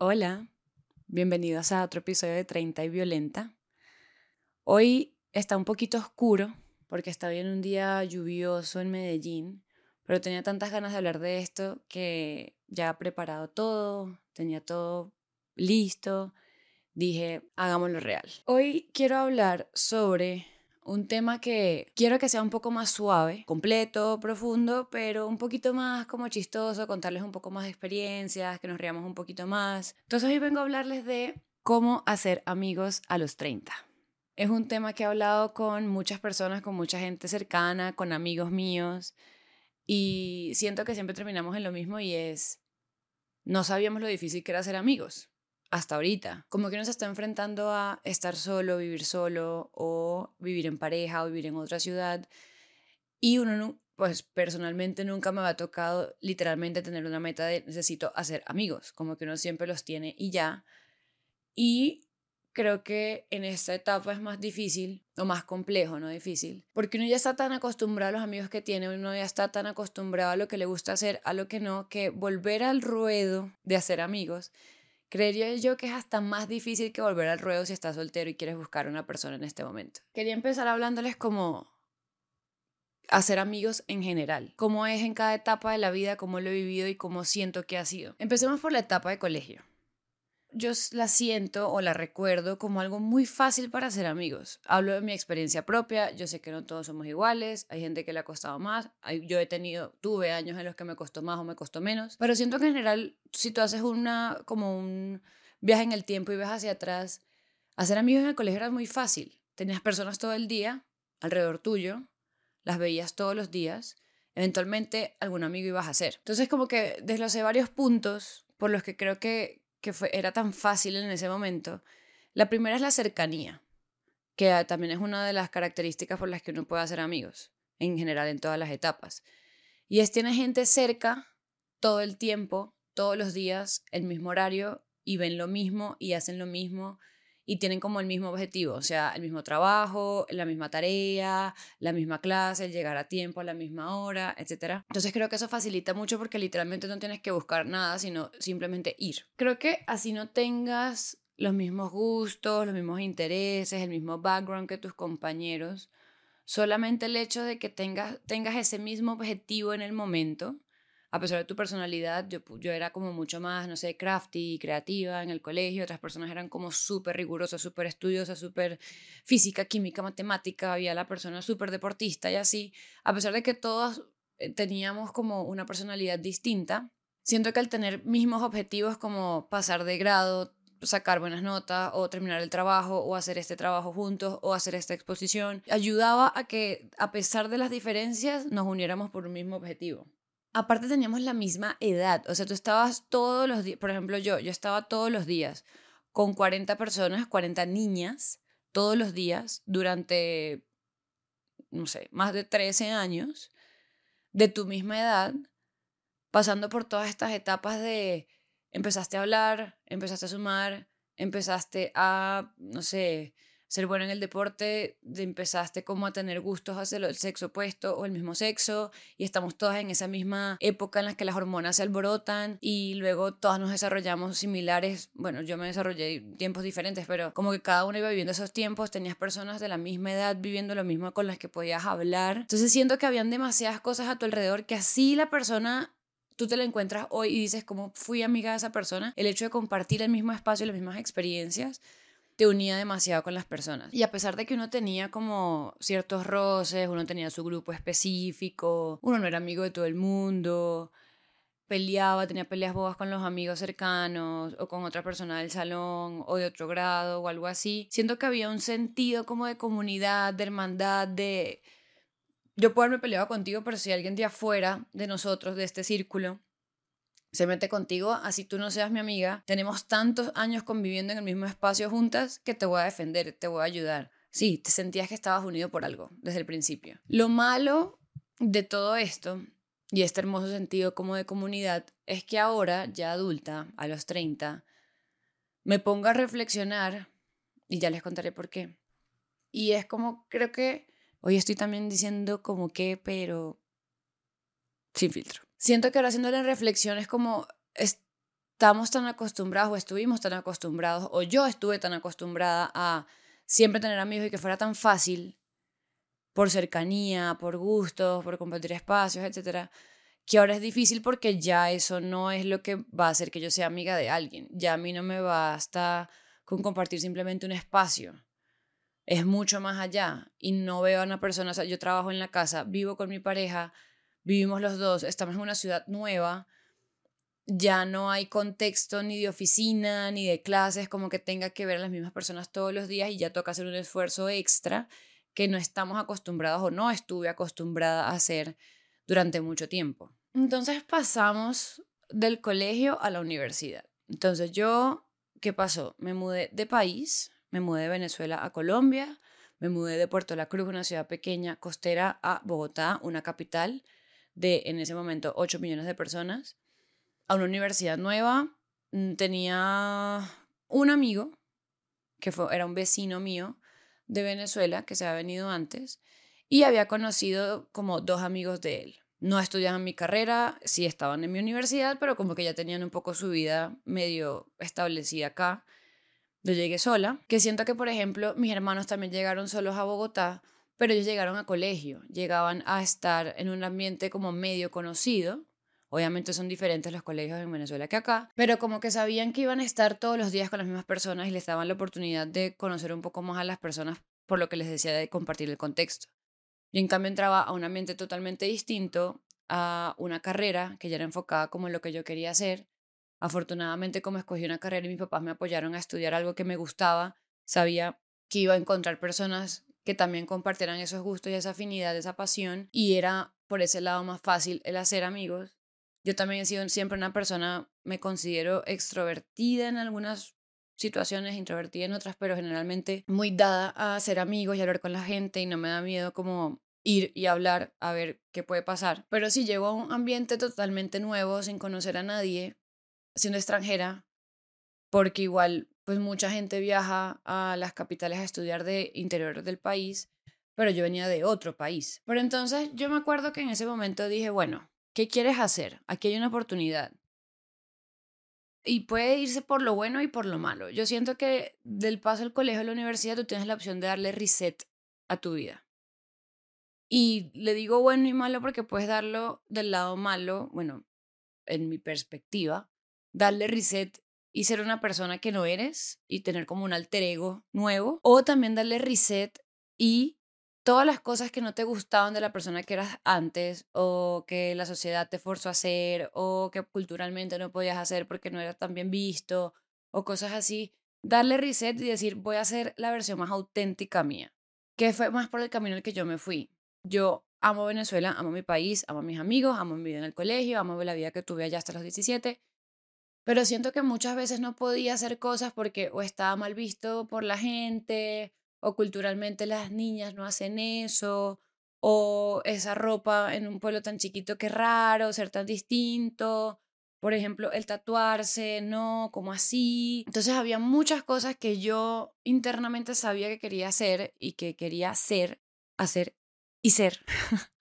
Hola, bienvenidos a otro episodio de 30 y Violenta. Hoy está un poquito oscuro porque está bien un día lluvioso en Medellín, pero tenía tantas ganas de hablar de esto que ya preparado todo, tenía todo listo, dije, hagámoslo real. Hoy quiero hablar sobre un tema que quiero que sea un poco más suave, completo, profundo, pero un poquito más como chistoso, contarles un poco más de experiencias, que nos riamos un poquito más. Entonces hoy vengo a hablarles de cómo hacer amigos a los 30. Es un tema que he hablado con muchas personas, con mucha gente cercana, con amigos míos, y siento que siempre terminamos en lo mismo y es, no sabíamos lo difícil que era ser amigos hasta ahorita. Como que uno se está enfrentando a estar solo, vivir solo o vivir en pareja o vivir en otra ciudad. Y uno, pues personalmente nunca me ha tocado literalmente tener una meta de necesito hacer amigos, como que uno siempre los tiene y ya. Y creo que en esta etapa es más difícil, o más complejo, no difícil, porque uno ya está tan acostumbrado a los amigos que tiene, uno ya está tan acostumbrado a lo que le gusta hacer, a lo que no, que volver al ruedo de hacer amigos Creería yo que es hasta más difícil que volver al ruedo si estás soltero y quieres buscar una persona en este momento. Quería empezar hablándoles como hacer amigos en general, cómo es en cada etapa de la vida, cómo lo he vivido y cómo siento que ha sido. Empecemos por la etapa de colegio yo la siento o la recuerdo como algo muy fácil para hacer amigos. Hablo de mi experiencia propia, yo sé que no todos somos iguales, hay gente que le ha costado más, yo he tenido, tuve años en los que me costó más o me costó menos, pero siento que en general si tú haces una, como un viaje en el tiempo y ves hacia atrás, hacer amigos en el colegio era muy fácil. Tenías personas todo el día alrededor tuyo, las veías todos los días, eventualmente algún amigo ibas a hacer. Entonces como que desglosé varios puntos por los que creo que, que fue, era tan fácil en ese momento. La primera es la cercanía, que también es una de las características por las que uno puede hacer amigos, en general en todas las etapas. Y es tener gente cerca todo el tiempo, todos los días, el mismo horario, y ven lo mismo y hacen lo mismo y tienen como el mismo objetivo, o sea, el mismo trabajo, la misma tarea, la misma clase, llegar a tiempo a la misma hora, etc. Entonces creo que eso facilita mucho porque literalmente no tienes que buscar nada, sino simplemente ir. Creo que así no tengas los mismos gustos, los mismos intereses, el mismo background que tus compañeros, solamente el hecho de que tengas, tengas ese mismo objetivo en el momento a pesar de tu personalidad, yo, yo era como mucho más, no sé, crafty, creativa en el colegio, otras personas eran como súper rigurosas, súper estudiosas, súper física, química, matemática, había la persona súper deportista y así, a pesar de que todos eh, teníamos como una personalidad distinta, siento que al tener mismos objetivos como pasar de grado, sacar buenas notas o terminar el trabajo o hacer este trabajo juntos o hacer esta exposición, ayudaba a que a pesar de las diferencias nos uniéramos por un mismo objetivo aparte teníamos la misma edad, o sea, tú estabas todos los días, por ejemplo yo, yo estaba todos los días con 40 personas, 40 niñas, todos los días durante, no sé, más de 13 años, de tu misma edad, pasando por todas estas etapas de empezaste a hablar, empezaste a sumar, empezaste a, no sé, ser bueno en el deporte, de empezaste como a tener gustos hacia el sexo opuesto o el mismo sexo y estamos todas en esa misma época en la que las hormonas se alborotan y luego todas nos desarrollamos similares, bueno, yo me desarrollé tiempos diferentes, pero como que cada uno iba viviendo esos tiempos, tenías personas de la misma edad viviendo lo mismo con las que podías hablar. Entonces siento que habían demasiadas cosas a tu alrededor que así la persona tú te la encuentras hoy y dices cómo fui amiga de esa persona, el hecho de compartir el mismo espacio y las mismas experiencias te unía demasiado con las personas. Y a pesar de que uno tenía como ciertos roces, uno tenía su grupo específico, uno no era amigo de todo el mundo, peleaba, tenía peleas bobas con los amigos cercanos o con otra persona del salón o de otro grado o algo así. Siento que había un sentido como de comunidad, de hermandad, de... Yo puedo haberme peleado contigo, pero si alguien de afuera de nosotros, de este círculo, se mete contigo, así tú no seas mi amiga. Tenemos tantos años conviviendo en el mismo espacio juntas que te voy a defender, te voy a ayudar. Sí, te sentías que estabas unido por algo desde el principio. Lo malo de todo esto y este hermoso sentido como de comunidad es que ahora, ya adulta, a los 30, me pongo a reflexionar y ya les contaré por qué. Y es como, creo que hoy estoy también diciendo como que, pero sin filtro. Siento que ahora haciéndole reflexiones como estamos tan acostumbrados o estuvimos tan acostumbrados o yo estuve tan acostumbrada a siempre tener amigos y que fuera tan fácil por cercanía, por gustos, por compartir espacios, etcétera, que ahora es difícil porque ya eso no es lo que va a hacer que yo sea amiga de alguien. Ya a mí no me basta con compartir simplemente un espacio. Es mucho más allá y no veo a una persona, o sea, yo trabajo en la casa, vivo con mi pareja, vivimos los dos, estamos en una ciudad nueva, ya no hay contexto ni de oficina ni de clases como que tenga que ver a las mismas personas todos los días y ya toca hacer un esfuerzo extra que no estamos acostumbrados o no estuve acostumbrada a hacer durante mucho tiempo. Entonces pasamos del colegio a la universidad. Entonces yo, ¿qué pasó? Me mudé de país, me mudé de Venezuela a Colombia, me mudé de Puerto La Cruz, una ciudad pequeña, costera, a Bogotá, una capital de en ese momento 8 millones de personas, a una universidad nueva. Mm, tenía un amigo, que fue, era un vecino mío de Venezuela, que se había venido antes, y había conocido como dos amigos de él. No estudiaban mi carrera, sí estaban en mi universidad, pero como que ya tenían un poco su vida medio establecida acá. Yo llegué sola, que siento que, por ejemplo, mis hermanos también llegaron solos a Bogotá, pero ellos llegaron a colegio, llegaban a estar en un ambiente como medio conocido. Obviamente son diferentes los colegios en Venezuela que acá, pero como que sabían que iban a estar todos los días con las mismas personas y les daban la oportunidad de conocer un poco más a las personas por lo que les decía de compartir el contexto. Yo en cambio entraba a un ambiente totalmente distinto, a una carrera que ya era enfocada como en lo que yo quería hacer. Afortunadamente como escogí una carrera y mis papás me apoyaron a estudiar algo que me gustaba, sabía que iba a encontrar personas que también compartieran esos gustos y esa afinidad, esa pasión, y era por ese lado más fácil el hacer amigos. Yo también he sido siempre una persona, me considero extrovertida en algunas situaciones, introvertida en otras, pero generalmente muy dada a hacer amigos y hablar con la gente y no me da miedo como ir y hablar a ver qué puede pasar. Pero si llego a un ambiente totalmente nuevo, sin conocer a nadie, siendo extranjera, porque igual pues mucha gente viaja a las capitales a estudiar de interior del país, pero yo venía de otro país. Pero entonces yo me acuerdo que en ese momento dije, bueno, ¿qué quieres hacer? Aquí hay una oportunidad. Y puede irse por lo bueno y por lo malo. Yo siento que del paso al colegio a la universidad tú tienes la opción de darle reset a tu vida. Y le digo bueno y malo porque puedes darlo del lado malo, bueno, en mi perspectiva, darle reset y ser una persona que no eres y tener como un alter ego nuevo. O también darle reset y todas las cosas que no te gustaban de la persona que eras antes o que la sociedad te forzó a hacer o que culturalmente no podías hacer porque no eras tan bien visto o cosas así. Darle reset y decir voy a ser la versión más auténtica mía. Que fue más por el camino el que yo me fui. Yo amo Venezuela, amo mi país, amo mis amigos, amo mi vida en el colegio, amo la vida que tuve allá hasta los 17 pero siento que muchas veces no podía hacer cosas porque o estaba mal visto por la gente, o culturalmente las niñas no hacen eso, o esa ropa en un pueblo tan chiquito que raro, ser tan distinto. Por ejemplo, el tatuarse, no, como así. Entonces había muchas cosas que yo internamente sabía que quería hacer y que quería ser, hacer y ser.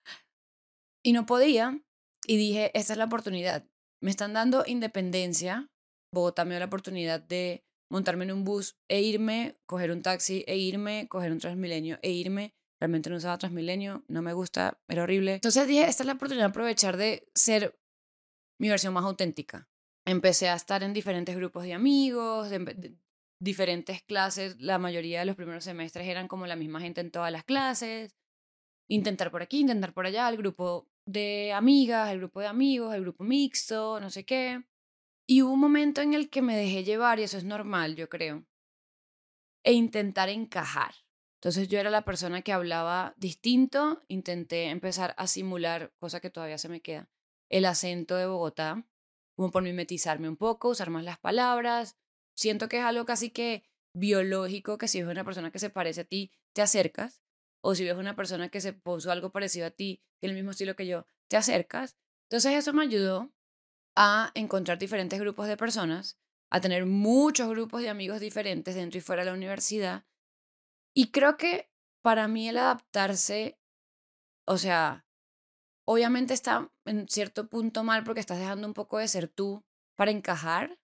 y no podía. Y dije, esta es la oportunidad me están dando independencia. Bogotá me dio la oportunidad de montarme en un bus e irme, coger un taxi e irme, coger un Transmilenio e irme. Realmente no usaba Transmilenio, no me gusta, era horrible. Entonces dije, esta es la oportunidad de aprovechar de ser mi versión más auténtica. Empecé a estar en diferentes grupos de amigos, de, diferentes clases. La mayoría de los primeros semestres eran como la misma gente en todas las clases. Intentar por aquí, intentar por allá. El grupo de amigas, el grupo de amigos, el grupo mixto, no sé qué. Y hubo un momento en el que me dejé llevar, y eso es normal, yo creo, e intentar encajar. Entonces yo era la persona que hablaba distinto, intenté empezar a simular, cosa que todavía se me queda, el acento de Bogotá, como por mimetizarme un poco, usar más las palabras. Siento que es algo casi que biológico, que si ves una persona que se parece a ti, te acercas o si ves una persona que se puso algo parecido a ti, tiene el mismo estilo que yo, te acercas. Entonces eso me ayudó a encontrar diferentes grupos de personas, a tener muchos grupos de amigos diferentes dentro y fuera de la universidad. Y creo que para mí el adaptarse, o sea, obviamente está en cierto punto mal porque estás dejando un poco de ser tú para encajar,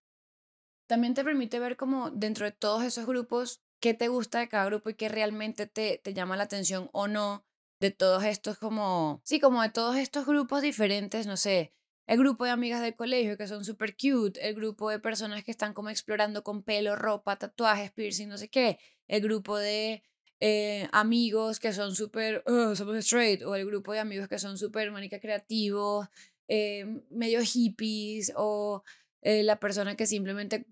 también te permite ver como dentro de todos esos grupos qué te gusta de cada grupo y qué realmente te, te llama la atención o no de todos estos como, sí, como de todos estos grupos diferentes, no sé, el grupo de amigas del colegio que son súper cute, el grupo de personas que están como explorando con pelo, ropa, tatuajes, piercing, no sé qué, el grupo de eh, amigos que son súper, oh, somos straight, o el grupo de amigos que son súper manica creativos, eh, medio hippies, o eh, la persona que simplemente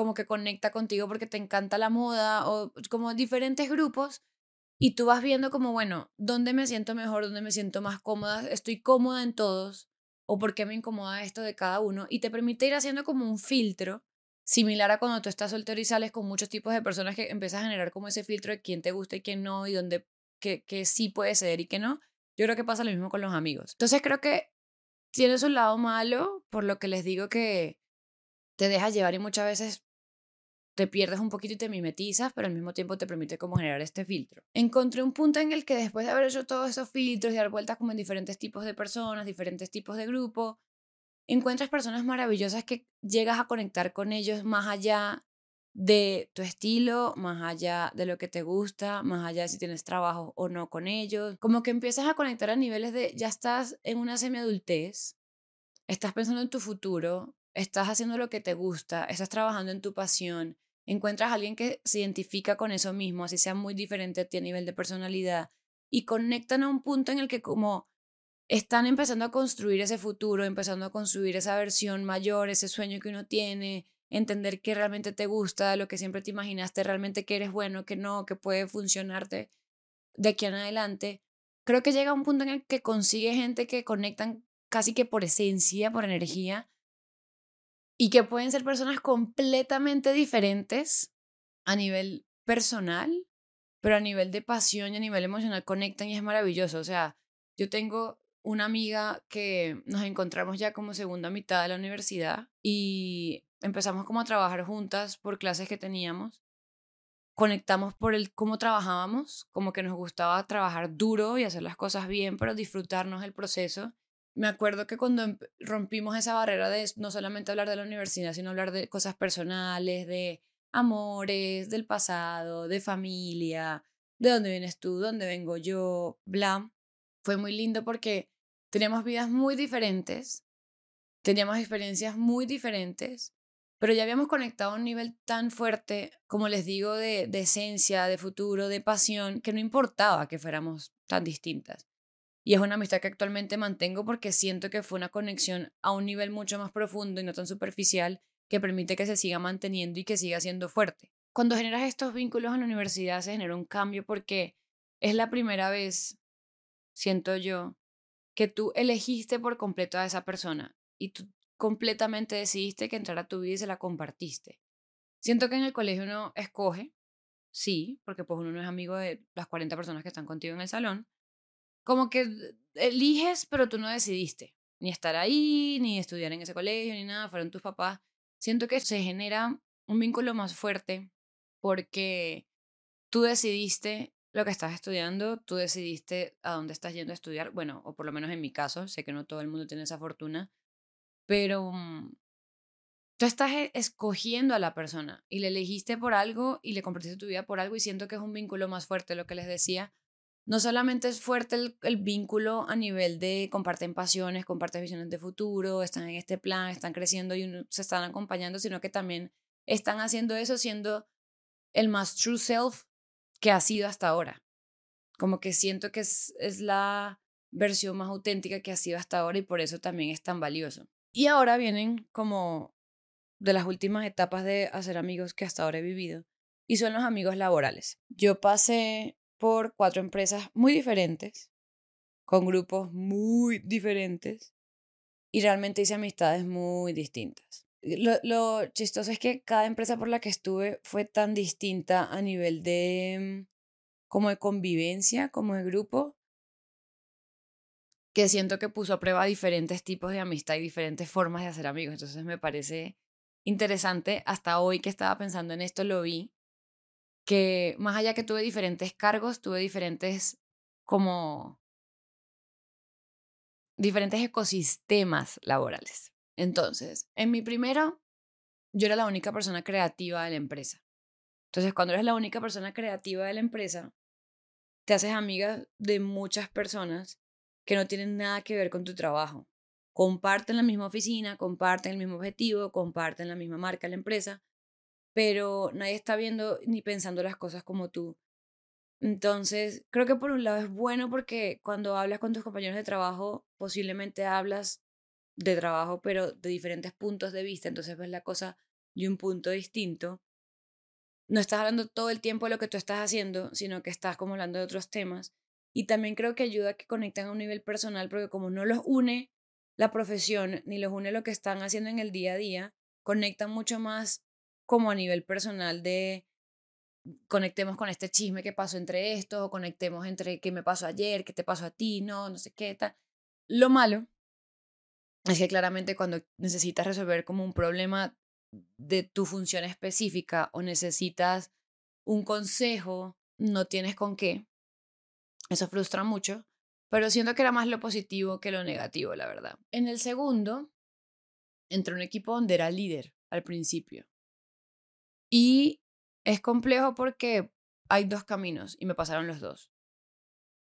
como que conecta contigo porque te encanta la moda, o como diferentes grupos. Y tú vas viendo como, bueno, ¿dónde me siento mejor? ¿Dónde me siento más cómoda? ¿Estoy cómoda en todos? o por qué me incomoda esto de cada uno y te permite ir haciendo como un filtro similar a cuando tú estás soltero y sales con muchos tipos de personas que empiezas a generar como ese filtro de quién te gusta y quién no y dónde que, que sí puede ceder y que no. Yo creo que pasa lo mismo con los amigos. Entonces creo que tienes un lado malo, por lo que les digo que te dejas llevar y muchas veces te pierdes un poquito y te mimetizas, pero al mismo tiempo te permite como generar este filtro. Encontré un punto en el que después de haber hecho todos esos filtros y dar vueltas como en diferentes tipos de personas, diferentes tipos de grupos, encuentras personas maravillosas que llegas a conectar con ellos más allá de tu estilo, más allá de lo que te gusta, más allá de si tienes trabajo o no con ellos. Como que empiezas a conectar a niveles de ya estás en una semiadultez, estás pensando en tu futuro, estás haciendo lo que te gusta, estás trabajando en tu pasión, encuentras a alguien que se identifica con eso mismo, así sea muy diferente a ti a nivel de personalidad, y conectan a un punto en el que como están empezando a construir ese futuro, empezando a construir esa versión mayor, ese sueño que uno tiene, entender qué realmente te gusta, lo que siempre te imaginaste, realmente que eres bueno, que no, que puede funcionarte de aquí en adelante. Creo que llega un punto en el que consigue gente que conectan casi que por esencia, por energía, y que pueden ser personas completamente diferentes a nivel personal, pero a nivel de pasión y a nivel emocional conectan y es maravilloso. O sea, yo tengo una amiga que nos encontramos ya como segunda mitad de la universidad y empezamos como a trabajar juntas por clases que teníamos. Conectamos por el cómo trabajábamos, como que nos gustaba trabajar duro y hacer las cosas bien, pero disfrutarnos el proceso me acuerdo que cuando rompimos esa barrera de no solamente hablar de la universidad, sino hablar de cosas personales, de amores, del pasado, de familia, de dónde vienes tú, dónde vengo yo, bla, fue muy lindo porque teníamos vidas muy diferentes, teníamos experiencias muy diferentes, pero ya habíamos conectado a un nivel tan fuerte, como les digo, de, de esencia, de futuro, de pasión, que no importaba que fuéramos tan distintas. Y es una amistad que actualmente mantengo porque siento que fue una conexión a un nivel mucho más profundo y no tan superficial que permite que se siga manteniendo y que siga siendo fuerte. Cuando generas estos vínculos en la universidad se genera un cambio porque es la primera vez, siento yo, que tú elegiste por completo a esa persona y tú completamente decidiste que entrara a tu vida y se la compartiste. Siento que en el colegio uno escoge, sí, porque pues uno no es amigo de las 40 personas que están contigo en el salón, como que eliges, pero tú no decidiste ni estar ahí, ni estudiar en ese colegio, ni nada, fueron tus papás. Siento que se genera un vínculo más fuerte porque tú decidiste lo que estás estudiando, tú decidiste a dónde estás yendo a estudiar, bueno, o por lo menos en mi caso, sé que no todo el mundo tiene esa fortuna, pero mm, tú estás e, escogiendo a la persona y le elegiste por algo y le compartiste tu vida por algo y siento que es un vínculo más fuerte, lo que les decía, no solamente es fuerte el, vínculo a nivel de comparten pasiones, comparten visiones de futuro, están en este plan, están creciendo y se están acompañando, sino que también están haciendo eso siendo el más true self que ha sido hasta ahora. Como que siento que es, es la versión más auténtica que ha sido hasta ahora y por eso también es tan valioso. Y ahora vienen como de las últimas etapas de hacer amigos que hasta ahora he vivido y son los amigos laborales. Yo pasé por cuatro empresas muy diferentes, con grupos muy diferentes, y realmente hice amistades muy distintas. Lo, lo, chistoso es que cada empresa por la que estuve fue tan distinta a nivel de como de convivencia, como de grupo, que siento que puso a prueba diferentes tipos de amistad y diferentes formas de hacer amigos. Entonces me parece interesante. Hasta hoy que estaba pensando en esto lo vi que más allá que tuve diferentes cargos, tuve diferentes como diferentes ecosistemas laborales. Entonces, en mi primero yo era la única persona creativa de la empresa. Entonces, cuando eres la única persona creativa de la empresa, te haces amiga de muchas personas que no tienen nada que ver con tu trabajo. Comparten la misma oficina, comparten el mismo objetivo, comparten la misma marca, la empresa, pero nadie está viendo ni pensando las cosas como tú. Entonces, creo que por un lado es bueno porque cuando hablas con tus compañeros de trabajo, posiblemente hablas de trabajo, pero de diferentes puntos de vista, entonces ves la cosa de un punto distinto. No estás hablando todo el tiempo de lo que tú estás haciendo, sino que estás como hablando de otros temas. Y también creo que ayuda a que conecten a un nivel personal, porque como no los une la profesión, ni los une lo que están haciendo en el día a día, conectan mucho más como a nivel personal de conectemos con este chisme que pasó entre estos, o conectemos entre qué me pasó ayer, qué te pasó a ti, no, no sé qué tal. Lo malo es que claramente cuando necesitas resolver como un problema de tu función específica o necesitas un consejo, no tienes con qué. Eso frustra mucho, pero siento que era más lo positivo que lo negativo, la verdad. En el segundo, entré un equipo donde era líder al principio. Y es complejo porque hay dos caminos y me pasaron los dos.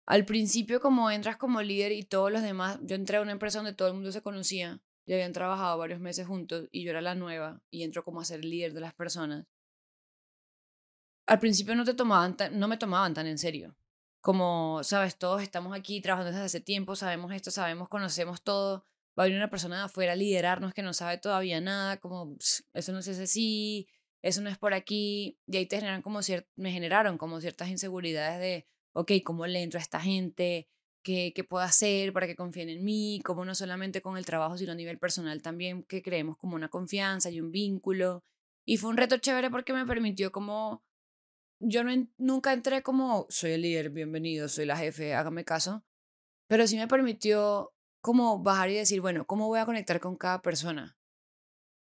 Al principio, como entras como líder y todos los demás, yo entré a una empresa donde todo el mundo se conocía, ya habían trabajado varios meses juntos y yo era la nueva y entro como a ser líder de las personas. Al principio no te tomaban no me tomaban tan en serio. Como, sabes, todos estamos aquí trabajando desde hace tiempo, sabemos esto, sabemos, conocemos todo. Va a venir una persona de afuera a liderarnos que no sabe todavía nada, como, eso no es así, eso no es por aquí. Y ahí me generaron como ciertas inseguridades de, ok, ¿cómo le entro a esta gente? ¿Qué, ¿Qué puedo hacer para que confíen en mí? Como no solamente con el trabajo, sino a nivel personal también, que creemos como una confianza y un vínculo. Y fue un reto chévere porque me permitió como, yo no, nunca entré como, soy el líder, bienvenido, soy la jefe, hágame caso. Pero sí me permitió como bajar y decir, bueno, ¿cómo voy a conectar con cada persona?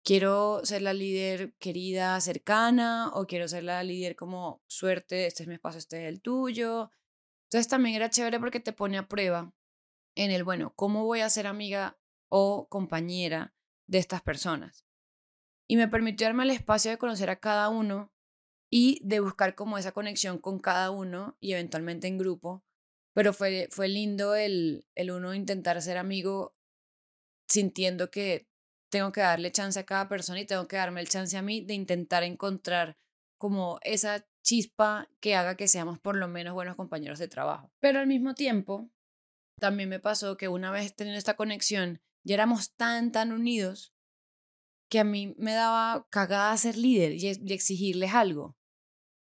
Quiero ser la líder querida, cercana, o quiero ser la líder como suerte, este es mi espacio, este es el tuyo. Entonces también era chévere porque te pone a prueba en el, bueno, ¿cómo voy a ser amiga o compañera de estas personas? Y me permitió darme el espacio de conocer a cada uno y de buscar como esa conexión con cada uno y eventualmente en grupo. Pero fue, fue lindo el, el uno intentar ser amigo sintiendo que tengo que darle chance a cada persona y tengo que darme el chance a mí de intentar encontrar como esa chispa que haga que seamos por lo menos buenos compañeros de trabajo. Pero al mismo tiempo, también me pasó que una vez teniendo esta conexión, ya éramos tan, tan unidos que a mí me daba cagada ser líder y, y exigirles algo.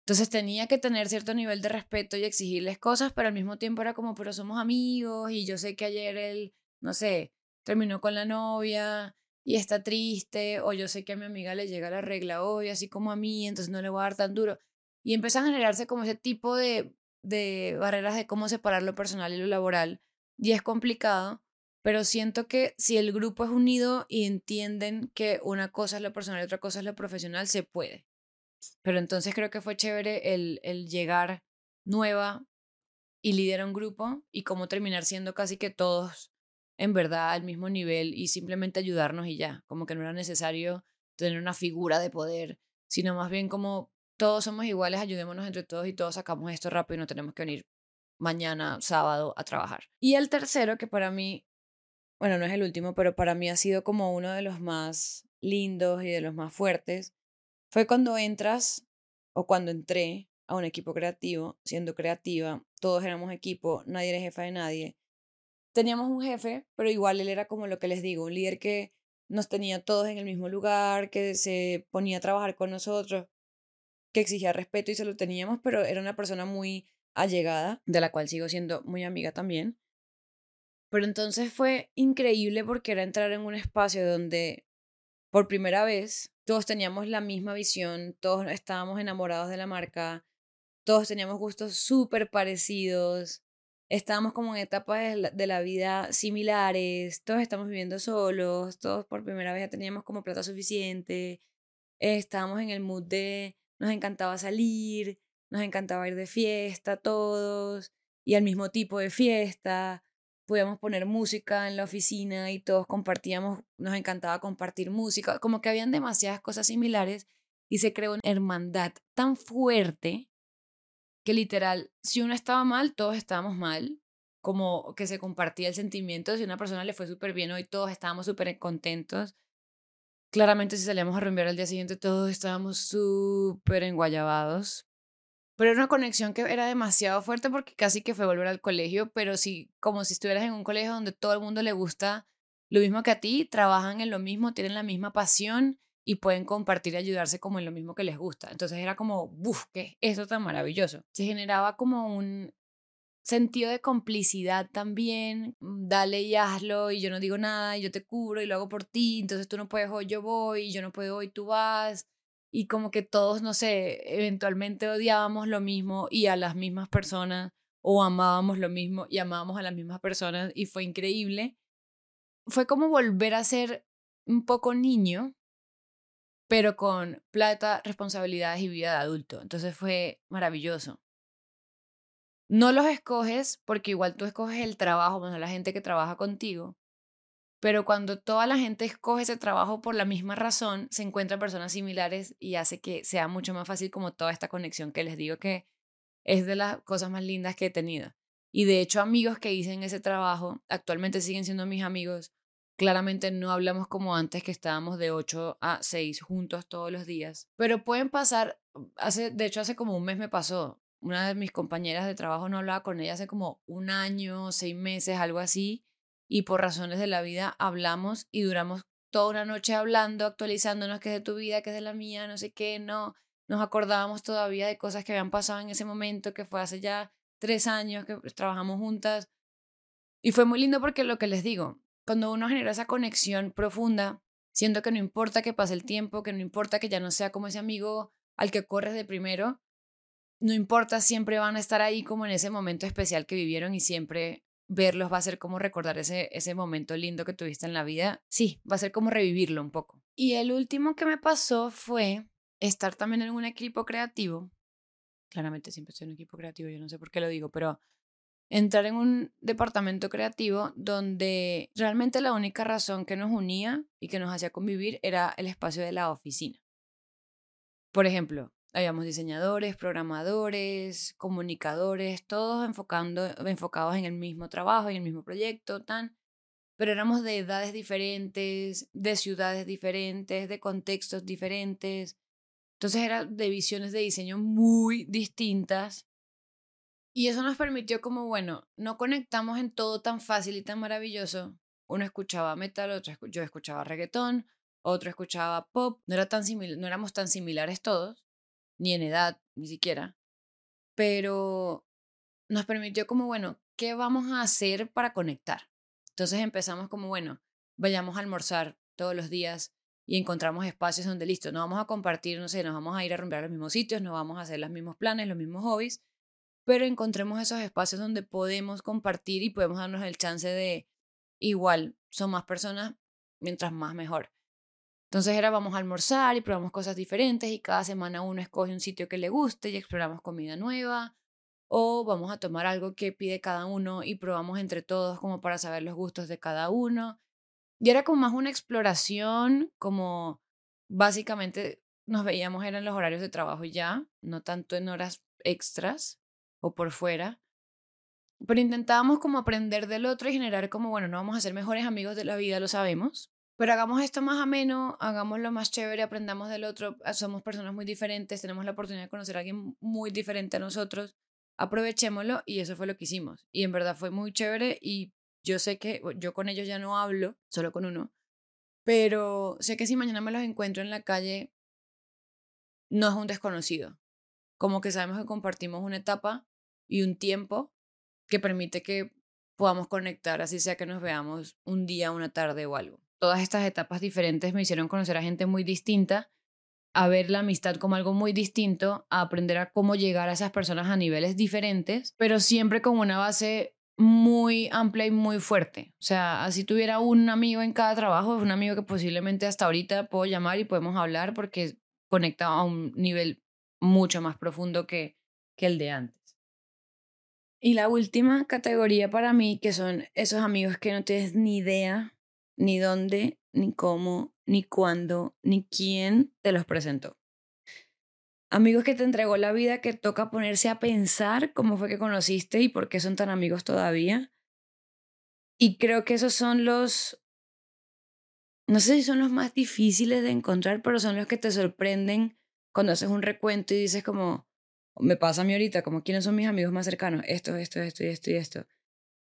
Entonces tenía que tener cierto nivel de respeto y exigirles cosas, pero al mismo tiempo era como, pero somos amigos y yo sé que ayer él, no sé, terminó con la novia y está triste, o yo sé que a mi amiga le llega la regla hoy, así como a mí, entonces no le voy a dar tan duro. Y empieza a generarse como ese tipo de, de barreras de cómo separar lo personal y lo laboral. Y es complicado, pero siento que si el grupo es unido y entienden que una cosa es lo personal y otra cosa es lo profesional, se puede. Pero entonces creo que fue chévere el, el llegar nueva y liderar un grupo y cómo terminar siendo casi que todos en verdad al mismo nivel y simplemente ayudarnos y ya, como que no era necesario tener una figura de poder, sino más bien como todos somos iguales, ayudémonos entre todos y todos sacamos esto rápido y no tenemos que venir mañana, sábado, a trabajar. Y el tercero, que para mí, bueno, no es el último, pero para mí ha sido como uno de los más lindos y de los más fuertes, fue cuando entras o cuando entré a un equipo creativo, siendo creativa, todos éramos equipo, nadie era jefa de nadie, teníamos un jefe, pero igual él era como lo que les digo, un líder que nos tenía todos en el mismo lugar, que se ponía a trabajar con nosotros, que exigía respeto y se lo teníamos, pero era una persona muy allegada, de la cual sigo siendo muy amiga también. Pero entonces fue increíble porque era entrar en un espacio donde por primera vez todos teníamos la misma visión, todos estábamos enamorados de la marca, todos teníamos gustos súper parecidos, estábamos como en etapas de la, vida similares, todos estamos viviendo solos, todos por primera vez ya teníamos como plata suficiente, estábamos en el mood de nos encantaba salir, nos encantaba ir de fiesta todos y al mismo tipo de fiesta. podíamos poner música en la oficina y todos compartíamos, nos encantaba compartir música, como que habían demasiadas cosas similares y se creó una hermandad tan fuerte que literal, si uno estaba mal, todos estábamos mal, como que se compartía el sentimiento, si una persona le fue súper bien hoy, todos estábamos súper contentos. Claramente si salíamos a rumbear al día siguiente, todos estábamos súper enguayabados. Pero era una conexión que era demasiado fuerte porque casi que fue volver al colegio, pero sí, como si estuvieras en un colegio donde todo el mundo le gusta lo mismo que a ti, trabajan en lo mismo, tienen la misma pasión y pueden compartir y ayudarse como en lo mismo que les gusta. Entonces era como, ¡buf! ¿Qué es eso tan maravilloso? Se generaba como un sentido de complicidad también, mm, dale y hazlo y yo no digo nada y yo te cubro y lo hago por ti, entonces tú no puedes hoy, yo voy, yo no puedo hoy, tú vas. Y como que todos, no sé, eventualmente odiábamos lo mismo y a las mismas personas o amábamos lo mismo y amábamos a las mismas personas y fue increíble. Fue como volver a ser un poco niño, pero con plata, responsabilidades y vida de adulto. Entonces fue maravilloso. No los escoges porque igual tú escoges el trabajo, bueno, la gente que trabaja contigo, pero cuando toda la gente escoge ese trabajo por la misma razón, se encuentran personas similares y hace que sea mucho más fácil como toda esta conexión que les digo que es de las cosas más lindas que he tenido. Y de hecho amigos que hice en ese trabajo actualmente siguen siendo mis amigos Claramente no hablamos como antes que estábamos de 8 a 6 juntos todos los días, pero pueden pasar, hace, de hecho hace como un mes me pasó, una de mis compañeras de trabajo no hablaba con ella hace como un año, seis meses, algo así, y por razones de la vida hablamos y duramos toda una noche hablando, actualizándonos qué es de tu vida, qué es de la mía, no sé qué, no, nos acordábamos todavía de cosas que habían pasado en ese momento, que fue hace ya tres años que trabajamos juntas. Y fue muy lindo porque lo que les digo, cuando uno genera esa conexión profunda, siento que no importa que pase el tiempo, que no importa que ya no sea como ese amigo al que corres de primero, no importa, siempre van a estar ahí como en ese momento especial que vivieron y siempre verlos va a ser como recordar ese, ese momento lindo que tuviste en la vida. Sí, va a ser como revivirlo un poco. Y el último que me pasó fue estar también en un equipo creativo. Claramente siempre estoy en un equipo creativo, yo no sé por qué lo digo, pero entrar en un departamento creativo donde realmente la única razón que nos unía y que nos hacía convivir era el espacio de la oficina. Por ejemplo, habíamos diseñadores, programadores, comunicadores, todos enfocando, enfocados en el mismo trabajo, en el mismo proyecto, tan, pero éramos de edades diferentes, de ciudades diferentes, de contextos diferentes. Entonces era de visiones de diseño muy distintas y eso nos permitió como, bueno, no conectamos en todo tan fácil y tan maravilloso. Uno escuchaba metal, otro yo escuchaba reggaetón, otro escuchaba pop. No, era tan no éramos tan similares todos, ni en edad, ni siquiera. Pero nos permitió como, bueno, ¿qué vamos a hacer para conectar? Entonces empezamos como, bueno, vayamos a almorzar todos los días y encontramos espacios donde, listo, no vamos a compartir, no sé, nos vamos a ir a romper los mismos sitios, no vamos a hacer los mismos planes, los mismos hobbies, pero encontremos esos espacios donde podemos compartir y podemos darnos el chance de igual, son más personas, mientras más mejor. Entonces era vamos a almorzar y probamos cosas diferentes y cada semana uno escoge un sitio que le guste y exploramos comida nueva o vamos a tomar algo que pide cada uno y probamos entre todos como para saber los gustos de cada uno. Y era como más una exploración, como básicamente nos veíamos eran los horarios de trabajo ya, no tanto en horas extras o por fuera. Pero intentábamos como aprender del otro y generar como, bueno, no vamos a ser mejores amigos de la vida, lo sabemos, pero hagamos esto más ameno, hagámoslo más chévere, aprendamos del otro, ah, somos personas muy diferentes, tenemos la oportunidad de conocer a alguien muy diferente a nosotros, aprovechémoslo y eso fue lo que hicimos. Y en verdad fue muy chévere y yo sé que yo con ellos ya no hablo, solo con uno, pero sé que si mañana me los encuentro en la calle, no es un desconocido. Como que sabemos que compartimos una etapa y un tiempo que permite que podamos conectar, así sea que nos veamos un día, una tarde o algo. Todas estas etapas diferentes me hicieron conocer a gente muy distinta, a ver la amistad como algo muy distinto, a aprender a cómo llegar a esas personas a niveles diferentes, pero siempre con una base muy amplia y muy fuerte. O sea, así tuviera un amigo en cada trabajo, es un amigo que posiblemente hasta ahorita puedo llamar y podemos hablar porque conecta a un nivel mucho más profundo que, que el de antes. Y la última categoría para mí, que son esos amigos que no tienes ni idea ni dónde, ni cómo, ni cuándo, ni quién te los presentó. Amigos que te entregó la vida que toca ponerse a pensar cómo fue que conociste y por qué son tan amigos todavía. Y creo que esos son los, no sé si son los más difíciles de encontrar, pero son los que te sorprenden cuando haces un recuento y dices como, me pasa a mí ahorita, como quiénes son mis amigos más cercanos, esto, esto, esto y esto y esto.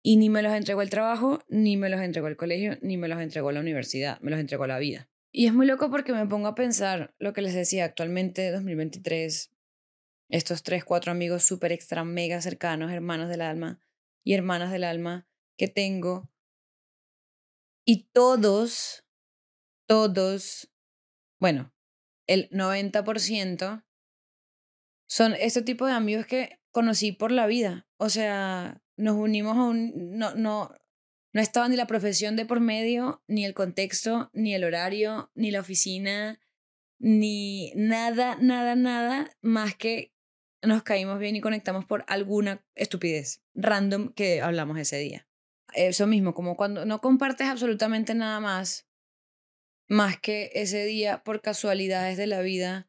Y ni me los entregó el trabajo, ni me los entregó el colegio, ni me los entregó la universidad, me los entregó la vida. Y es muy loco porque me pongo a pensar lo que les decía actualmente, 2023, estos tres, cuatro amigos súper extra, mega cercanos, hermanos del alma y hermanas del alma que tengo. Y todos, todos, bueno, el 90% son este tipo de amigos que conocí por la vida. O sea, nos unimos a un... No, no, no estaba ni la profesión de por medio, ni el contexto, ni el horario, ni la oficina, ni nada, nada, nada, más que nos caímos bien y conectamos por alguna estupidez random que hablamos ese día. Eso mismo, como cuando no compartes absolutamente nada más, más que ese día por casualidades de la vida,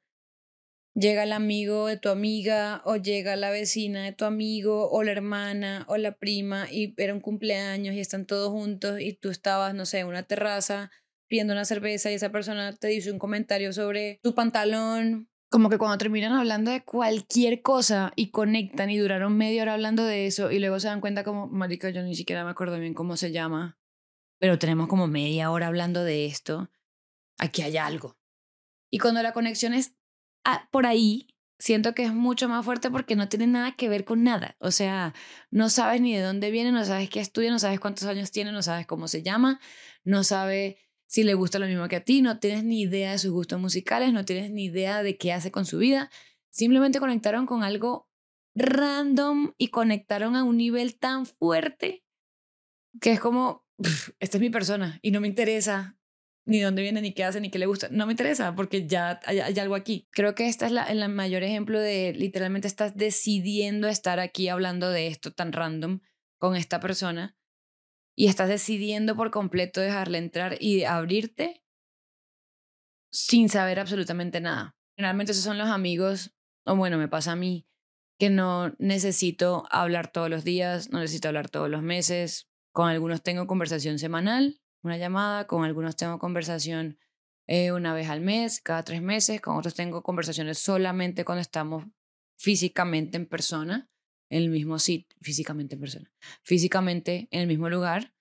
llega el amigo de tu amiga o llega la vecina de tu amigo o la hermana o la prima y era un cumpleaños y están todos juntos y tú estabas, no sé, en una terraza pidiendo una cerveza y esa persona te dice un comentario sobre tu pantalón. Como que cuando terminan hablando de cualquier cosa y conectan y duraron media hora hablando de eso y luego se dan cuenta como, marica, yo ni siquiera me acuerdo bien cómo se llama, pero tenemos como media hora hablando de esto, aquí hay algo. Y cuando la conexión es por ahí siento que es mucho más fuerte porque no tiene nada que ver con nada. O sea, no sabes ni de dónde viene, no sabes qué estudia, no sabes cuántos años tiene, no sabes cómo se llama, no sabes si le gusta lo mismo que a ti, no tienes ni idea de sus gustos musicales, no tienes ni idea de qué hace con su vida. Simplemente conectaron con algo random y conectaron a un nivel tan fuerte que es como, esta es mi persona y no me interesa ni dónde viene, ni qué hace, ni qué le gusta. No me interesa porque ya hay, algo aquí. Creo que esta es la, el mayor ejemplo de literalmente estás decidiendo estar aquí hablando de esto tan random con esta persona y estás decidiendo por completo dejarle entrar y abrirte sin saber absolutamente nada. Generalmente esos son los amigos, o bueno, me pasa a mí, que no necesito hablar todos los días, no necesito hablar todos los meses. Con algunos tengo conversación semanal, una llamada, con algunos tengo conversación eh, una vez al mes, cada tres meses, con otros tengo conversaciones solamente cuando estamos físicamente en persona, en el mismo sitio, físicamente en persona, físicamente en el mismo lugar.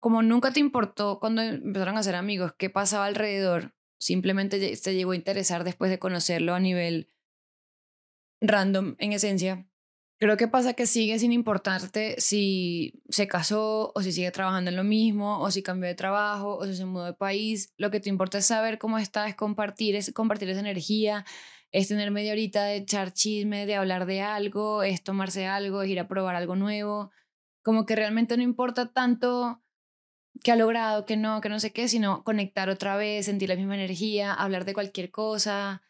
Como nunca te importó cuando empezaron a ser amigos, qué pasaba alrededor, simplemente te llegó a interesar después de conocerlo a nivel random en esencia, Creo que pasa que sigue sin importarte si se casó o si sigue trabajando en lo mismo o si cambió de trabajo o si se mudó de país. Lo que te importa es saber cómo está, es compartir, es compartir esa energía, es tener media horita de echar chisme, de hablar de algo, es tomarse algo, es ir a probar algo nuevo. Como que realmente no importa tanto que ha logrado, que no, que no sé qué, sino conectar otra vez, sentir la misma energía, hablar de cualquier cosa,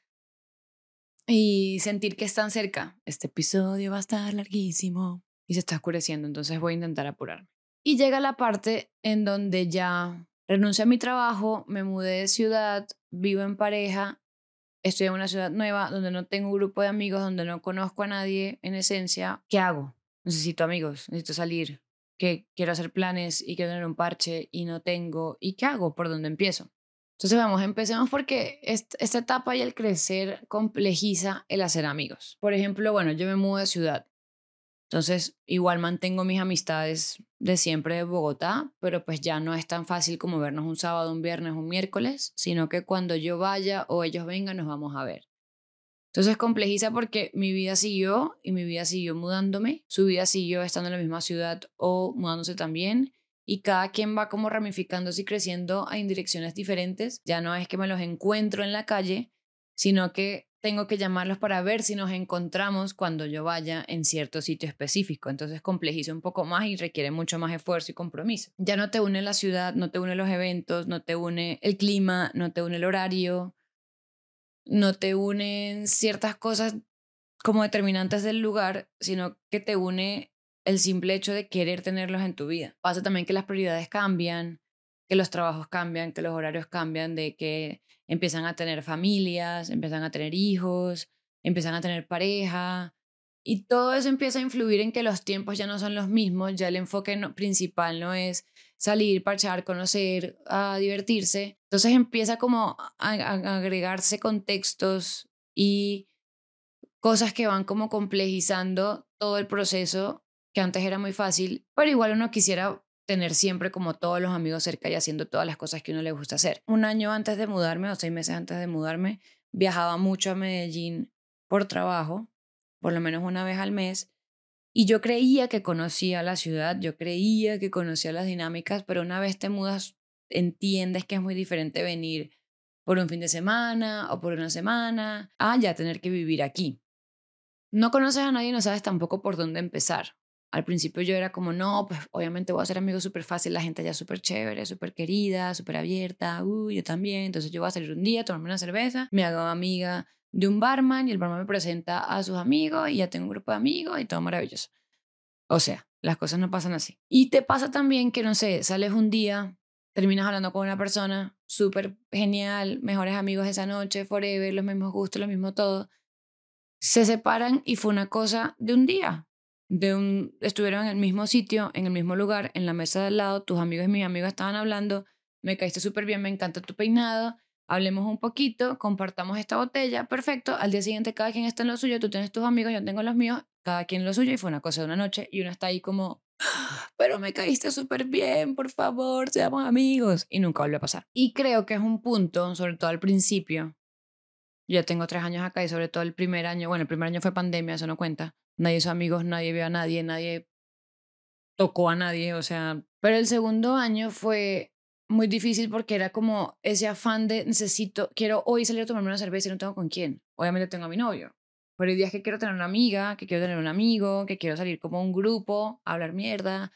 y sentir que están cerca. Este episodio va a estar larguísimo y se está oscureciendo, entonces voy a intentar apurarme. Y llega la parte en donde ya renuncio a mi trabajo, me mudé de ciudad, vivo en pareja, estoy en una ciudad nueva donde no tengo un grupo de amigos, donde no conozco a nadie en esencia. ¿Qué hago? Necesito amigos, necesito salir, que quiero hacer planes y quiero tener un parche y no tengo. ¿Y qué hago? ¿Por dónde empiezo? Entonces, vamos, empecemos porque esta etapa y el crecer complejiza el hacer amigos. Por ejemplo, bueno, yo me mudo de ciudad. Entonces, igual mantengo mis amistades de siempre de Bogotá, pero pues ya no es tan fácil como vernos un sábado, un viernes, un miércoles, sino que cuando yo vaya o ellos vengan nos vamos a ver. Entonces complejiza porque mi vida siguió y mi vida siguió mudándome, su vida siguió estando en la misma ciudad o mudándose también y cada quien va como ramificándose y creciendo en direcciones diferentes. Ya no es que me los encuentro en la calle, sino que tengo que llamarlos para ver si nos encontramos cuando yo vaya en cierto sitio específico. Entonces complejiza un poco más y requiere mucho más esfuerzo y compromiso. Ya no te une la ciudad, no te une los eventos, no te une el clima, no te une el horario, no te unen ciertas cosas como determinantes del lugar, sino que te une el simple hecho de querer tenerlos en tu vida. Pasa también que las prioridades cambian, que los trabajos cambian, que los horarios cambian, de que empiezan a tener familias, empiezan a tener hijos, empiezan a tener pareja, y todo eso empieza a influir en que los tiempos ya no son los mismos, ya el enfoque principal no es salir, parchar, conocer, a divertirse. Entonces empieza como a, agregarse contextos y cosas que van como complejizando todo el proceso que antes era muy fácil, pero igual uno quisiera tener siempre como todos los amigos cerca y haciendo todas las cosas que uno le gusta hacer. Un año antes de mudarme o seis meses antes de mudarme, viajaba mucho a Medellín por trabajo por lo menos una vez al mes. Y yo creía que conocía la ciudad, yo creía que conocía las dinámicas, pero una vez te mudas, entiendes que es muy diferente venir por un fin de semana o por una semana a ya tener que vivir aquí. No conoces a nadie no sabes tampoco por dónde empezar. Al principio yo era como, no, pues obviamente voy a ser amigo súper fácil, la gente ya súper chévere, súper querida, súper abierta, uy, yo también, entonces yo voy a salir un día, tomarme una cerveza, me hago amiga de un barman y el barman me presenta a sus amigos y ya tengo un grupo de amigos y todo maravilloso. O sea, las cosas no pasan así. Y te pasa también que, no sé, sales un día, terminas hablando con una persona súper genial, mejores amigos esa noche, forever, los mismos gustos, lo mismo todo. Se separan y fue una cosa de un día. De un, estuvieron en el mismo sitio, en el mismo lugar, en la mesa de al lado, tus amigos y mis amigos estaban hablando, me caíste súper bien, me encanta tu peinado, hablemos un poquito, compartamos esta botella, perfecto, al día siguiente cada quien está en lo suyo, tú tienes tus amigos, yo tengo los míos, cada quien lo suyo y fue una cosa de una noche y uno está ahí como, pero me caíste súper bien, por favor, seamos amigos y nunca vuelve a pasar. Y creo que es un punto, sobre todo al principio, yo tengo tres años acá y sobre todo el primer año, bueno, el primer año fue pandemia, eso no cuenta, nadie hizo amigos, nadie vio a nadie, nadie tocó a nadie, o sea, pero el segundo año fue muy difícil porque era como ese afán de necesito, quiero hoy salir a tomarme una cerveza y no tengo con quién. Obviamente tengo a mi novio, pero hay días que quiero tener una amiga, que quiero tener un amigo, que quiero salir como un grupo, a hablar mierda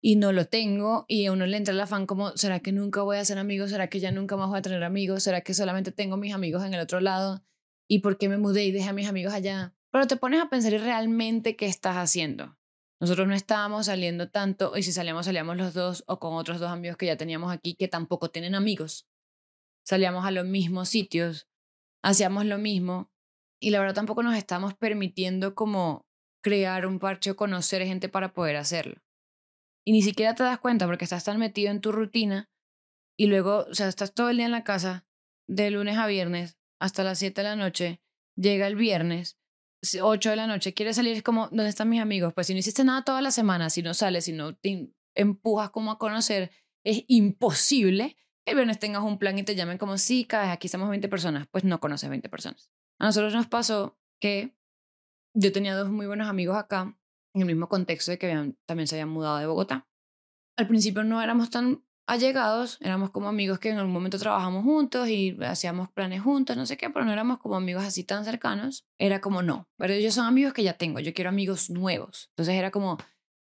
y no lo tengo y a uno le entra el afán como, ¿será que nunca voy a ser amigo? ¿Será que ya nunca más voy a tener amigos? ¿Será que solamente tengo mis amigos en el otro lado? ¿Y por qué me mudé y dejé a mis amigos allá? Pero te pones a pensar y realmente qué estás haciendo. Nosotros no estábamos saliendo tanto y si salíamos salíamos los dos o con otros dos amigos que ya teníamos aquí que tampoco tienen amigos. Salíamos a los mismos sitios, hacíamos lo mismo y la verdad tampoco nos estamos permitiendo como crear un parche o conocer gente para poder hacerlo. Y ni siquiera te das cuenta porque estás tan metido en tu rutina y luego, o sea, estás todo el día en la casa de lunes a viernes hasta las 7 de la noche, llega el viernes 8 de la noche, quieres salir, es como, ¿dónde están mis amigos? Pues si no hiciste nada toda la semana, si no sales, si no te empujas como a conocer, es imposible que el viernes tengas un plan y te llamen como, sí, cada aquí estamos 20 personas. Pues no conoces 20 personas. A nosotros nos pasó que yo tenía dos muy buenos amigos acá, en el mismo contexto de que también se habían mudado de Bogotá. Al principio no éramos tan allegados, éramos como amigos que en algún momento trabajamos juntos y hacíamos planes juntos, no sé qué, pero no éramos como amigos así tan cercanos. Era como no, pero ellos son amigos que ya tengo, yo quiero amigos nuevos. Entonces era como,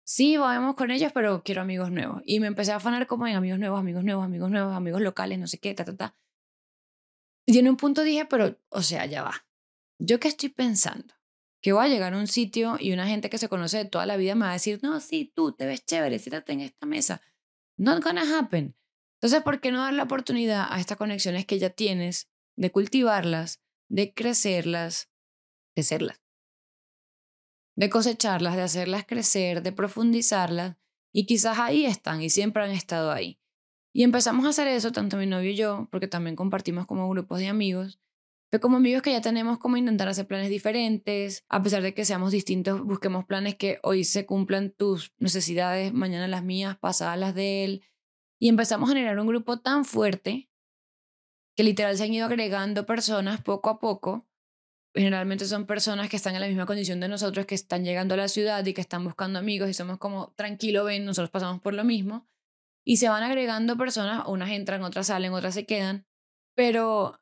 sí, vamos con ellos, pero quiero amigos nuevos. Y me empecé a afanar como en amigos nuevos, amigos nuevos, amigos nuevos, amigos locales, no sé qué, ta, ta, ta. Y en un punto dije, pero, o sea, ya va. ¿Yo qué estoy pensando? Que voy a llegar a un sitio y una gente que se conoce de toda la vida me va a decir, no, sí, tú te ves chévere, siéntate en esta mesa Not gonna happen. Entonces, ¿por qué no dar la oportunidad a estas conexiones que ya tienes de cultivarlas, de crecerlas, de serlas, de cosecharlas, de hacerlas crecer, de profundizarlas? Y quizás ahí están y siempre han estado ahí. Y empezamos a hacer eso, tanto mi novio y yo, porque también compartimos como grupos de amigos, pero como amigos que ya tenemos como intentar hacer planes diferentes, a pesar de que seamos distintos, busquemos planes que hoy se cumplan tus necesidades, mañana las mías, pasadas las de él. Y empezamos a generar un grupo tan fuerte que literal se han ido agregando personas poco a poco. Generalmente son personas que están en la misma condición de nosotros, que están llegando a la ciudad y que están buscando amigos y somos como, tranquilo, ven, nosotros pasamos por lo mismo. Y se van agregando personas, unas entran, otras salen, otras se quedan. Pero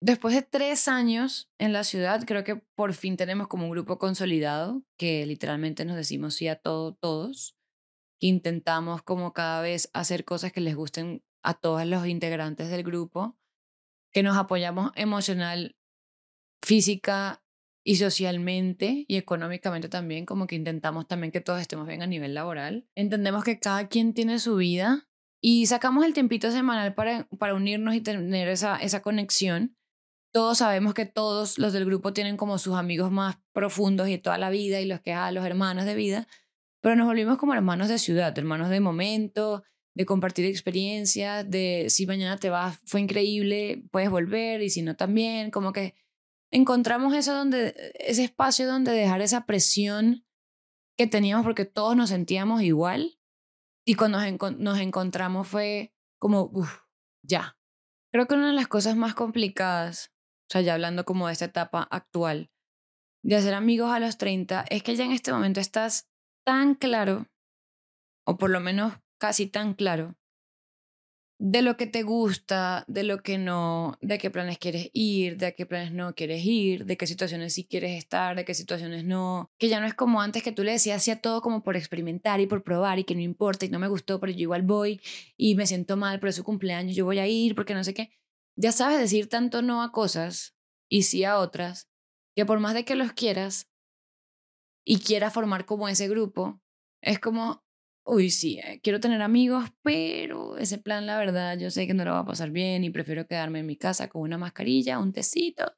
Después de tres años en la ciudad, creo que por fin tenemos como un grupo consolidado, que literalmente nos decimos sí a todo, todos, que intentamos como cada vez hacer cosas que les gusten a todos los integrantes del grupo, que nos apoyamos emocional, física y socialmente y económicamente también, como que intentamos también que todos estemos bien a nivel laboral. Entendemos que cada quien tiene su vida y sacamos el tiempito semanal para, para unirnos y tener esa, esa conexión. Todos sabemos que todos los del grupo tienen como sus amigos más profundos y toda la vida y los que a los hermanos de vida, pero nos volvimos como hermanos de ciudad, hermanos de momento, de compartir experiencias, de si mañana te vas, fue increíble, puedes volver y si no también, como que encontramos eso donde, ese espacio donde dejar esa presión que teníamos porque todos nos sentíamos igual y cuando nos, encontramos fue como, uff, ya. Creo que una de las cosas más complicadas, o sea, ya hablando como de esta etapa actual, de hacer amigos a los 30, es que ya en este momento estás tan claro, o por lo menos casi tan claro, de lo que te gusta, de lo que no, de qué planes quieres ir, de qué planes no quieres ir, de qué situaciones sí quieres estar, de qué situaciones no. Que ya no es como antes que tú le decías hacía todo como por experimentar y por probar y que no importa y no me gustó, pero yo igual voy y me siento mal, pero es su cumpleaños, yo voy a ir porque no sé qué. Ya sabes decir tanto no a cosas y sí a otras, que por más de que los quieras y quieras formar como ese grupo, es como, uy, sí, eh, quiero tener amigos, pero ese plan, la verdad, yo sé que no lo va a pasar bien y prefiero quedarme en mi casa con una mascarilla, un tecito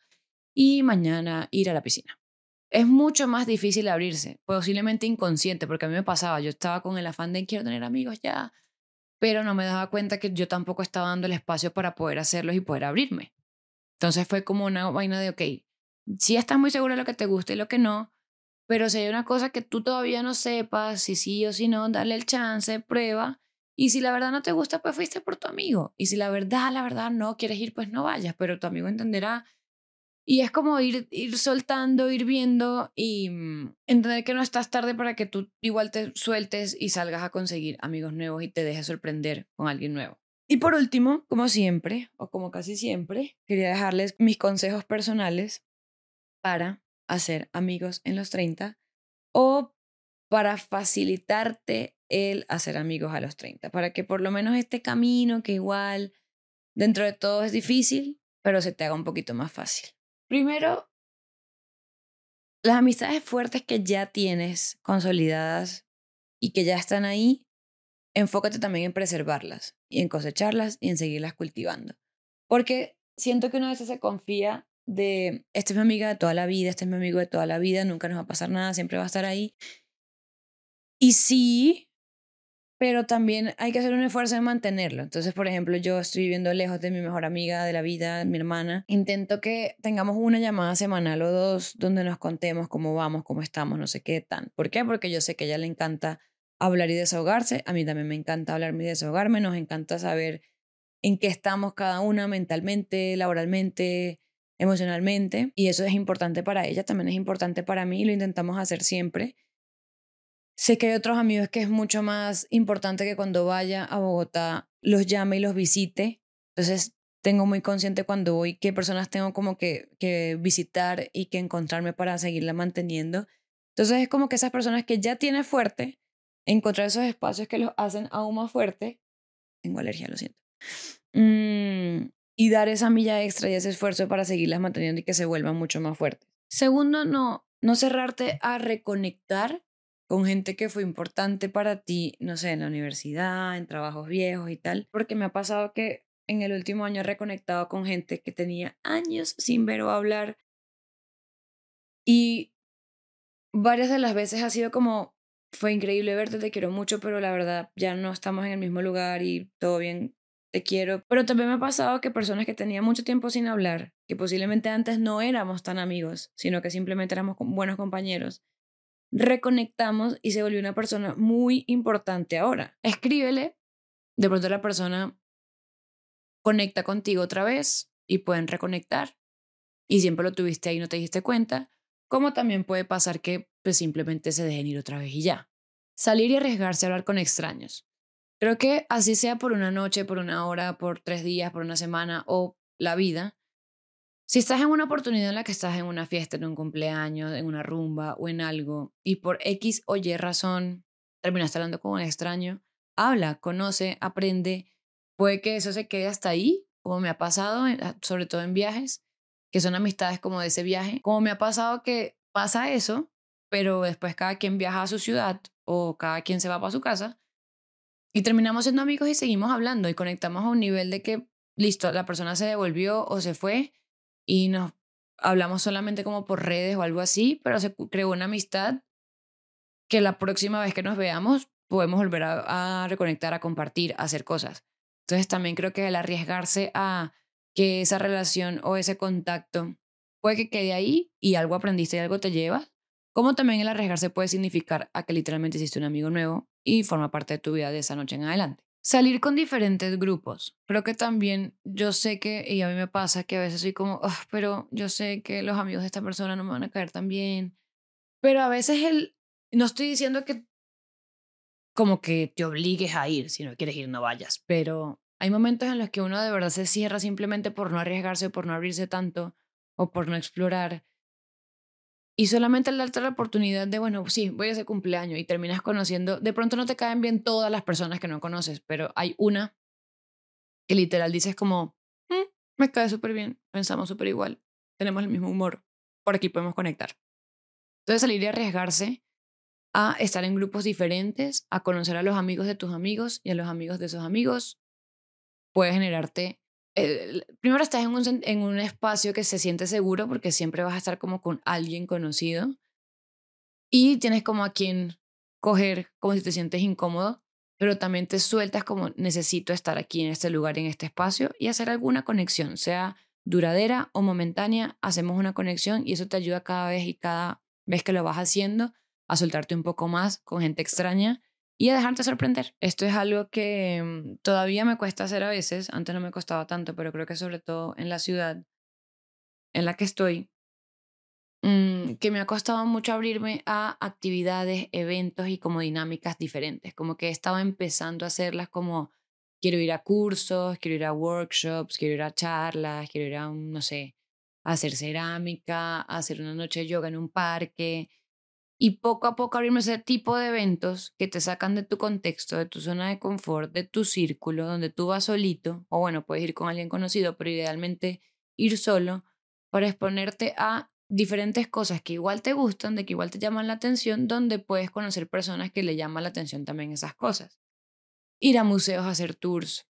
y mañana ir a la piscina. Es mucho más difícil abrirse, posiblemente inconsciente, porque a mí me pasaba, yo estaba con el afán de quiero tener amigos ya, pero no me daba cuenta que yo tampoco estaba dando el espacio para poder hacerlos y poder abrirme. Entonces fue como una vaina de, ok, si estás muy seguro de lo que te gusta y lo que no, pero si hay una cosa que tú todavía no sepas, si sí o si no, dale el chance, prueba. Y si la verdad no te gusta, pues fuiste por tu amigo. Y si la verdad, la verdad no quieres ir, pues no vayas, pero tu amigo entenderá. Y es como ir, ir soltando, ir viendo y mm, entender que no estás tarde para que tú igual te sueltes y salgas a conseguir amigos nuevos y te dejes sorprender con alguien nuevo. Y por último, como siempre, o como casi siempre, quería dejarles mis consejos personales para hacer amigos en los 30 o para facilitarte el hacer amigos a los 30, para que por lo menos este camino que igual dentro de todo es difícil, pero se te haga un poquito más fácil. Primero, las amistades fuertes que ya tienes consolidadas y que ya están ahí, enfócate también en preservarlas y en cosecharlas y en seguirlas cultivando. Porque siento que una vez se confía de, esta es mi amiga de toda la vida, este es mi amigo de toda la vida, nunca nos va a pasar nada, siempre va a estar ahí. Y sí, pero también hay que hacer un esfuerzo en mantenerlo. Entonces, por ejemplo, yo estoy viviendo lejos de mi mejor amiga de la vida, mi hermana. Intento que tengamos una llamada semanal o dos donde nos contemos cómo vamos, cómo estamos, no sé qué tan. ¿Por qué? Porque yo sé que a ella le encanta hablar y desahogarse. A mí también me encanta hablarme y desahogarme. Nos encanta saber en qué estamos cada una mentalmente, laboralmente, emocionalmente y eso es importante para ella, también es importante para mí lo intentamos hacer siempre. Sé que hay otros amigos que es mucho más importante que cuando vaya a Bogotá los llame y los visite. Entonces tengo muy consciente cuando voy qué personas tengo como que, que visitar y que encontrarme para seguirla manteniendo. Entonces es como que esas personas que ya tiene fuerte, encontrar esos espacios que los hacen aún más fuerte. Tengo alergia, lo siento. Mm, y dar esa milla extra y ese esfuerzo para seguirlas manteniendo y que se vuelvan mucho más fuertes. Segundo, no, no cerrarte a reconectar con gente que fue importante para ti, no sé, en la universidad, en trabajos viejos y tal, porque me ha pasado que en el último año he reconectado con gente que tenía años sin ver o hablar y varias de las veces ha sido como, fue increíble verte, te quiero mucho, pero la verdad ya no estamos en el mismo lugar y todo bien, te quiero. Pero también me ha pasado que personas que tenía mucho tiempo sin hablar, que posiblemente antes no éramos tan amigos, sino que simplemente éramos buenos compañeros, reconectamos y se volvió una persona muy importante ahora. Escríbele, de pronto la persona conecta contigo otra vez y pueden reconectar y siempre lo tuviste ahí y no te diste cuenta, como también puede pasar que pues simplemente se dejen ir otra vez y ya. Salir y arriesgarse a hablar con extraños. Creo que así sea por una noche, por una hora, por tres días, por una semana o la vida, si estás en una oportunidad en la que estás en una fiesta, en un cumpleaños, en una rumba o en algo y por X o Y razón terminaste hablando con un extraño, habla, conoce, aprende. Puede que eso se quede hasta ahí, como me ha pasado, sobre todo en viajes, que son amistades como de ese viaje. Como me ha pasado que pasa eso, pero después cada quien viaja a su ciudad o cada quien se va para su casa y terminamos siendo amigos y seguimos hablando y conectamos a un nivel de que, listo, la persona se devolvió o se fue y nos hablamos solamente como por redes o algo así, pero se creó una amistad que la próxima vez que nos veamos podemos volver a, reconectar, a compartir, a hacer cosas. Entonces también creo que el arriesgarse a que esa relación o ese contacto puede que quede ahí y algo aprendiste y algo te lleva, como también el arriesgarse puede significar a que literalmente hiciste un amigo nuevo y forma parte de tu vida de esa noche en adelante. Salir con diferentes grupos. Creo que también yo sé que, y a mí me pasa que a veces soy como, pero yo sé que los amigos de esta persona no me van a caer tan bien. Pero a veces el, no estoy diciendo que como que te obligues a ir, si no quieres ir no vayas, pero hay momentos en los que uno de verdad se cierra simplemente por no arriesgarse, por no abrirse tanto o por no explorar. Y solamente al darte la oportunidad de, bueno, sí, voy a ese cumpleaños y terminas conociendo, de pronto no te caen bien todas las personas que no conoces, pero hay una que literal dices como, mm, me cae súper bien, pensamos súper igual, tenemos el mismo humor, por aquí podemos conectar. Entonces salir y arriesgarse a estar en grupos diferentes, a conocer a los amigos de tus amigos y a los amigos de esos amigos, puede generarte primero estás en un, en un espacio que se siente seguro porque siempre vas a estar como con alguien conocido. Y tienes como a quien coger como si te sientes incómodo, pero también te sueltas como necesito estar aquí en este lugar, en este espacio y hacer alguna conexión, sea duradera o momentánea, hacemos una conexión y eso te ayuda cada vez y cada vez que lo vas haciendo a soltarte un poco más con gente extraña y a dejarte sorprender. Esto es algo que mm, todavía me cuesta hacer a veces, antes no me costaba tanto, pero creo que sobre todo en la ciudad en la que estoy, mm, que me ha costado mucho abrirme a actividades, eventos y como dinámicas diferentes, como que he estado empezando a hacerlas como quiero ir a cursos, quiero ir a workshops, quiero ir a charlas, quiero ir a, no sé, hacer cerámica, hacer una noche de yoga en un parque, y poco a poco abrirme ese tipo de eventos que te sacan de tu contexto, de tu zona de confort, de tu círculo, donde tú vas solito, o bueno, puedes ir con alguien conocido, pero idealmente ir solo para exponerte a diferentes cosas que igual te gustan, de que igual te llaman la atención, donde puedes conocer personas que le llaman la atención también esas cosas. Ir a museos a hacer tours,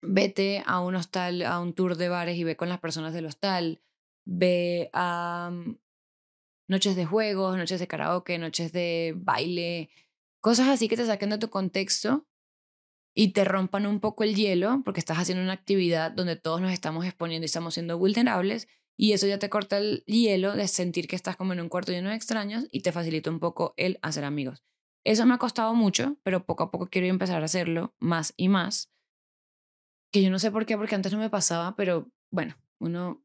vete a un hostal, a un tour de bares y ve con las personas del hostal, ve a mm, noches de juegos, noches de karaoke, noches de baile, cosas así que te saquen de tu contexto y te rompan un poco el hielo porque estás haciendo una actividad donde todos nos estamos exponiendo y estamos siendo vulnerables y eso ya te corta el hielo de sentir que estás como en un cuarto lleno de extraños y te facilita un poco el hacer amigos. Eso me ha costado mucho, pero poco a poco quiero empezar a hacerlo más y más. Que yo no sé por qué, porque antes no me pasaba, pero bueno, uno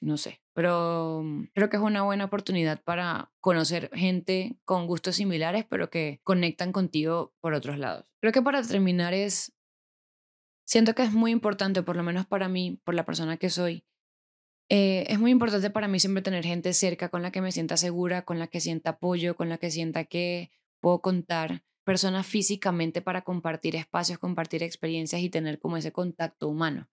no sé, pero mm, creo que es una buena oportunidad para conocer gente con gustos similares, pero que conectan contigo por otros lados. Creo que para terminar es, siento que es muy importante, por lo menos para mí, por la persona que soy, eh, es muy importante para mí siempre tener gente cerca con la que me sienta segura, con la que sienta apoyo, con la que sienta que puedo contar, personas físicamente para compartir espacios, compartir experiencias y tener como ese contacto humano.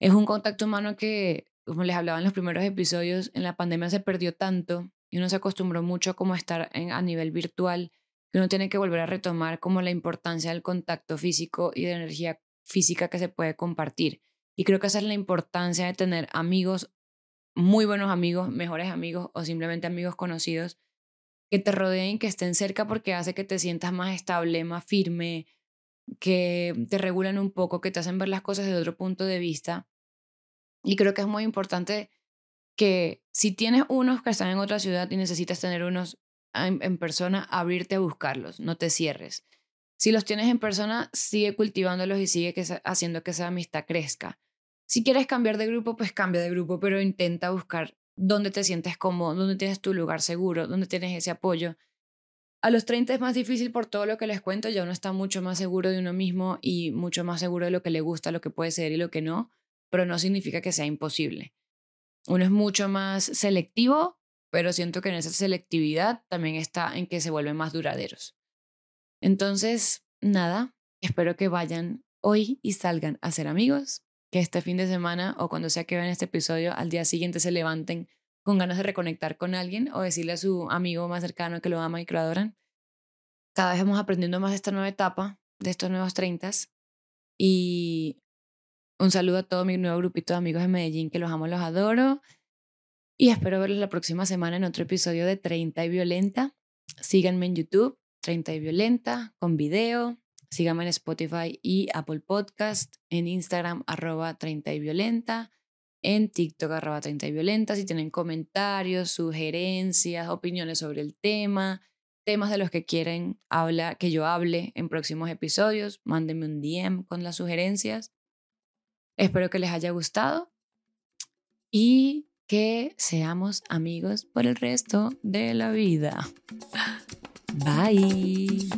Es un contacto humano que como les hablaba en los primeros episodios, en la pandemia se perdió tanto y uno se acostumbró mucho a como estar en, a nivel virtual, que uno tiene que volver a retomar como la importancia del contacto físico y de energía física que se puede compartir. Y creo que esa es la importancia de tener amigos, muy buenos amigos, mejores amigos o simplemente amigos conocidos que te rodeen, que estén cerca porque hace que te sientas más estable, más firme, que te regulan un poco, que te hacen ver las cosas desde otro punto de vista y creo que es muy importante que si tienes unos que están en otra ciudad y necesitas tener unos en, persona, abrirte a buscarlos, no te cierres. Si los tienes en persona, sigue cultivándolos y sigue que, haciendo que esa amistad crezca. Si quieres cambiar de grupo, pues cambia de grupo, pero intenta buscar dónde te sientes cómodo, dónde tienes tu lugar seguro, dónde tienes ese apoyo. A los 30 es más difícil por todo lo que les cuento, ya uno está mucho más seguro de uno mismo y mucho más seguro de lo que le gusta, lo que puede ser y lo que no pero no significa que sea imposible. Uno es mucho más selectivo, pero siento que en esa selectividad también está en que se vuelven más duraderos. Entonces, nada, espero que vayan hoy y salgan a ser amigos, que este fin de semana o cuando sea que vean este episodio, al día siguiente se levanten con ganas de reconectar con alguien o decirle a su amigo más cercano que lo ama y que lo adoran. Cada vez vamos aprendiendo más de esta nueva etapa, de estos nuevos 30 y un saludo a todo mi nuevo grupito de amigos de Medellín que los amo, los adoro. Y espero verlos la próxima semana en otro episodio de 30 y Violenta. Síganme en YouTube, 30 y Violenta, con video. Síganme en Spotify y Apple Podcast, en Instagram, arroba 30 y Violenta, en TikTok, arroba 30 y Violenta. Si tienen comentarios, sugerencias, opiniones sobre el tema, temas de los que quieren hablar, que yo hable en próximos episodios, mándenme un DM con las sugerencias. Espero que les haya gustado y que seamos amigos por el resto de la vida. Bye.